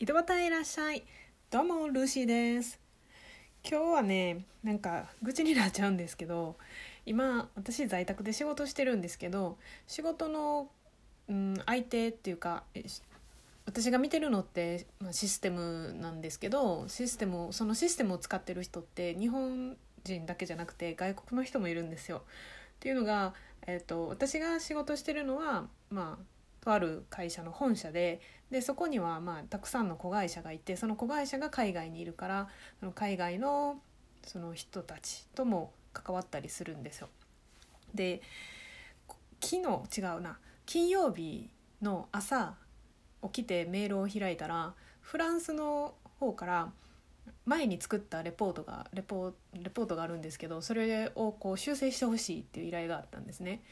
井戸端いらっしゃいどうもルーシーです今日はねなんか愚痴になっちゃうんですけど今私在宅で仕事してるんですけど仕事の、うん、相手っていうか私が見てるのって、まあ、システムなんですけどシステムそのシステムを使ってる人って日本人だけじゃなくて外国の人もいるんですよ。っていうのが、えーと私が仕事してるのはまあとある会社の本社ででそこにはまあたくさんの子会社がいてその子会社が海外にいるからその海外のその人たちとも関わったりするんですよ。で昨日違うな金曜日の朝起きてメールを開いたらフランスの方から前に作ったレポートがレポレポートがあるんですけどそれをこう修正してほしいっていう依頼があったんですね。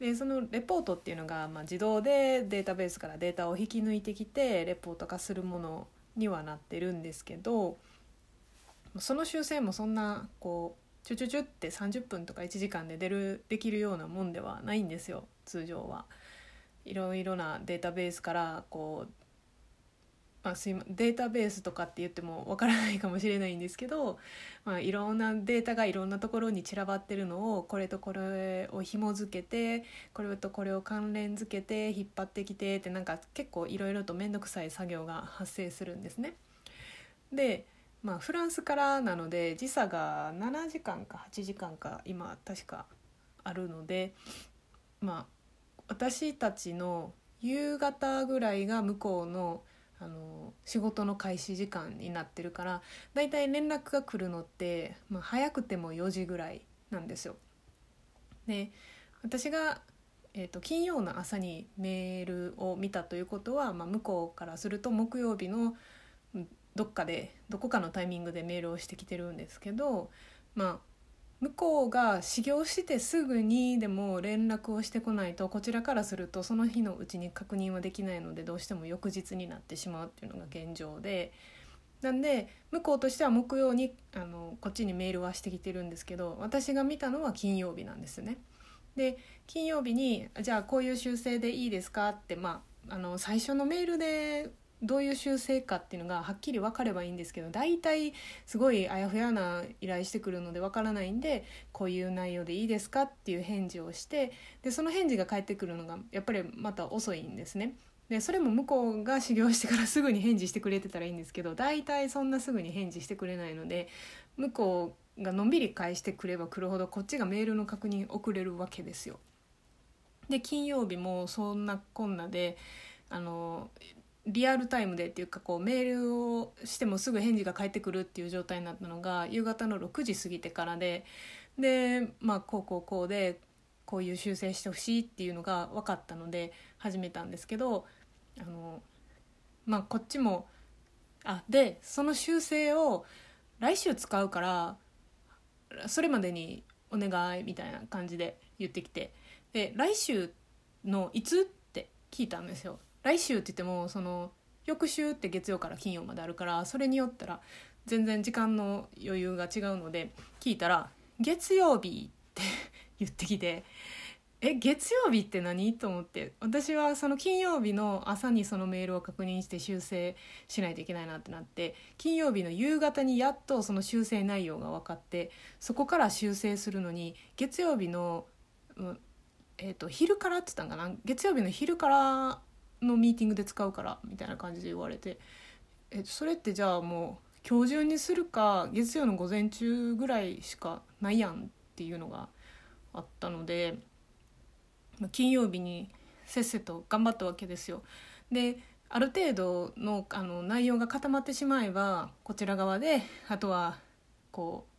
でそのレポートっていうのが、まあ、自動でデータベースからデータを引き抜いてきてレポート化するものにはなってるんですけどその修正もそんなこうチュチュチュって30分とか1時間で出るできるようなもんではないんですよ通常は。いろいろなデータベースからこうまあ、すいデータベースとかって言ってもわからないかもしれないんですけど、まあ、いろんなデータがいろんなところに散らばってるのをこれとこれを紐付けてこれとこれを関連付けて引っ張ってきてってなんか結構いろいろと面倒くさい作業が発生するんですね。でまあ、フランスからなので時差が7時間か8時間か今確かあるのでまあ私たちの夕方ぐらいが向こうのあの仕事の開始時間になってるからだいたい連絡が来るのって、まあ、早くても4時ぐらいなんですよ。で私が、えーと、金曜の朝にメールを見たということは、まあ、向こうからすると木曜日のどっかでどこかのタイミングでメールをしてきてるんですけどまあ向こうが始業してすぐにでも連絡をしてこないとこちらからするとその日のうちに確認はできないのでどうしても翌日になってしまうっていうのが現状でなんで向こうとしては木曜にあのこっちにメールはしてきてるんですけど私が見たのは金曜日なんですね。で金曜日に「じゃあこういう修正でいいですか?」ってまああの最初のメールでどういう修正かっていうのがはっきり分かればいいんですけど大体すごいあやふやな依頼してくるので分からないんでこういう内容でいいですかっていう返事をしてでその返事が返ってくるのがやっぱりまた遅いんですね。でそれも向こうが修行してからすぐに返事してくれてたらいいんですけど大体そんなすぐに返事してくれないので向こうがのんびり返してくればくるほどこっちがメールの確認遅れるわけですよ。で金曜日もそんなこんなであのリアルタイムでっていうかこうメールをしてもすぐ返事が返ってくるっていう状態になったのが夕方の6時過ぎてからででまあこうこうこうでこういう修正してほしいっていうのが分かったので始めたんですけどあのまあこっちもあでその修正を来週使うからそれまでにお願いみたいな感じで言ってきてで来週のいつって聞いたんですよ。来週って言ってもその翌週って月曜から金曜まであるからそれによったら全然時間の余裕が違うので聞いたら「月曜日」って 言ってきて「え月曜日って何?」と思って私はその金曜日の朝にそのメールを確認して修正しないといけないなってなって金曜日の夕方にやっとその修正内容が分かってそこから修正するのに月曜日の、うんえーと、昼からって言ったんかな？月曜日の昼からのミーティングで使うからみたいな感じで言われてえっとそれってじゃあもう今日中にするか月曜の午前中ぐらいしかないやんっていうのがあったので金曜日にせっせと頑張ったわけですよ。である程度のあの内容が固まってしまえばこちら側であとはこう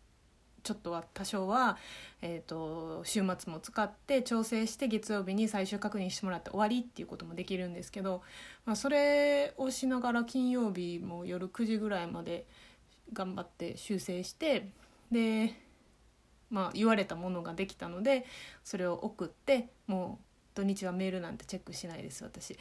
ちょっとは多少は、えーと、週末も使って調整して月曜日に最終確認してもらって終わりっていうこともできるんですけど、まあ、それをしながら金曜日も夜9時ぐらいまで頑張って修正してで、まあ、言われたものができたのでそれを送ってもう土日はメールなんてチェックしないです私。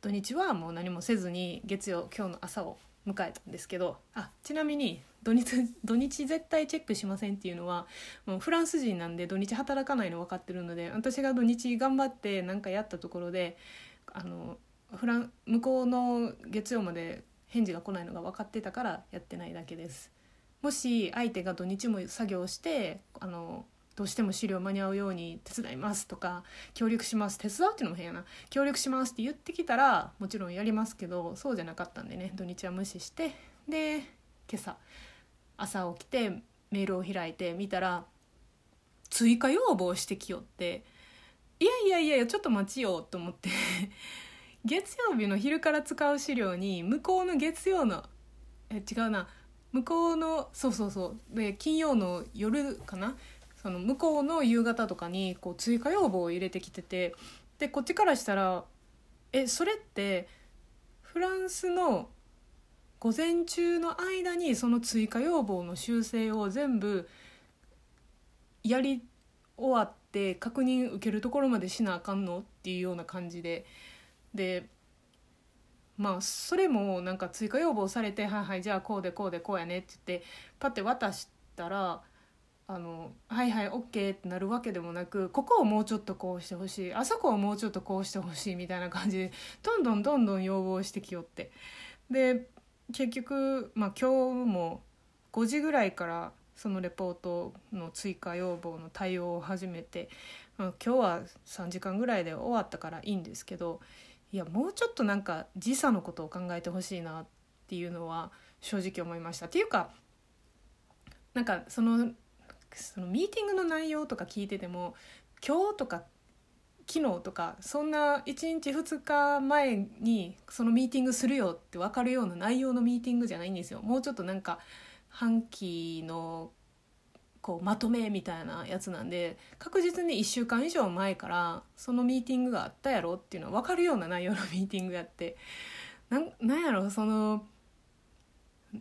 土日はもう何もせずに月曜今日の朝を迎えたんですけどあちなみに土日 土日絶対チェックしませんっていうのはもうフランス人なんで土日働かないの分かってるので私が土日頑張って何かやったところであのフラン向こうの月曜まで返事が来ないのが分かってたからやってないだけです。もし相手が土日も作業してあのどうしても資料間に合うように手伝いますとか協力します手伝うっていうのも変やな。協力しますって言ってきたらもちろんやりますけどそうじゃなかったんでね土日は無視してで今朝朝起きてメールを開いて見たら追加要望してきよっていやいやいやちょっと待ちよと思って 月曜日の昼から使う資料に向こうの月曜のえ違うな。向こうのそうそうそう。で金曜の夜かなその向こうの夕方とかにこう追加要望を入れてきててでこっちからしたらえそれってフランスの午前中の間にその追加要望の修正を全部やり終わって確認受けるところまでしなあかんのっていうような感じで。でまあそれもなんか追加要望されて「はいはいじゃあこうでこうでこうやね」って言ってパッて渡したら「あのはいはい OK」ってなるわけでもなくここをもうちょっとこうしてほしいあそこをもうちょっとこうしてほしいみたいな感じでどんどんどんどん要望してきよってで結局、まあ、今日も5時ぐらいからそのレポートの追加要望の対応を始めて、まあ、今日は3時間ぐらいで終わったからいいんですけどいやもうちょっとなんか時差のことを考えてほしいなっていうのは正直思いました。っていうかなんかそのそのミーティングの内容とか聞いてても今日とか昨日とかそんな1日2日前にそのミーティングするよって分かるような内容のミーティングじゃないんですよ。もうちょっとなんか半期のこうまとめみたいなやつなんで確実に1週間以上前からそのミーティングがあったやろっていうのは分かるような内容のミーティングやってなんなんやろその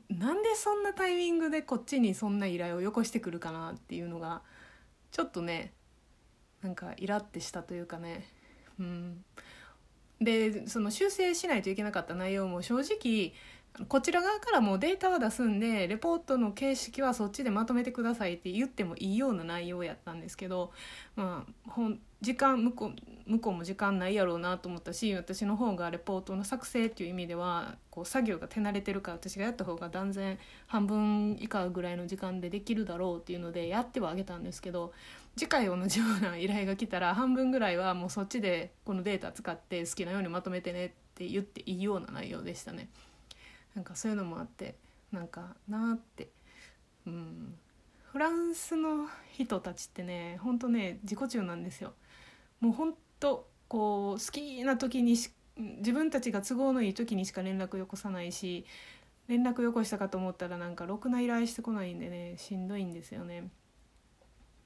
なんでそんなタイミングでこっちにそんな依頼をよこしてくるかなっていうのがちょっとねなんかイラってしたというかね。うん。でその修正しないといけなかった内容も正直こちら側からもデータは出すんでレポートの形式はそっちでまとめてくださいって言ってもいいような内容やったんですけど、まあ、ほ時間向こう向こうも時間ないやろうなと思ったし私の方がレポートの作成っていう意味ではこう作業が手慣れてるから私がやった方が断然半分以下ぐらいの時間でできるだろうっていうのでやってはあげたんですけど次回同じような依頼が来たら半分ぐらいはもうそっちでこのデータ使って好きなようにまとめてねって言っていいような内容でしたね。なんかそういうのもあってなんかなって。うん。フランスの人たちってねほんとね自己中なんですよ。もうほんとこう好きな時にし自分たちが都合のいい時にしか連絡よこさないし連絡よこしたかと思ったらなんかろくな依頼してこないんでねしんどいんですよね。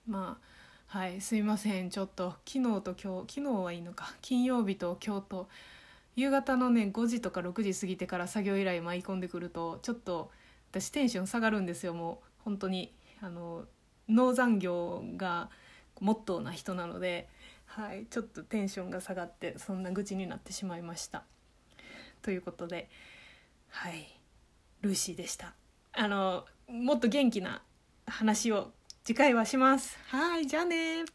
まあはいすいません。ちょっと昨日と今日昨日はいいのか。金曜日と今日と夕方のね5時とか6時過ぎてから作業依頼舞い込んでくるとちょっと私テンション下がるんですよもう本当にあの農残業がモットーな人なので、はい、ちょっとテンションが下がってそんな愚痴になってしまいました。ということではいルーシーでした。あのもっと元気な話を次回はします。はいじゃあね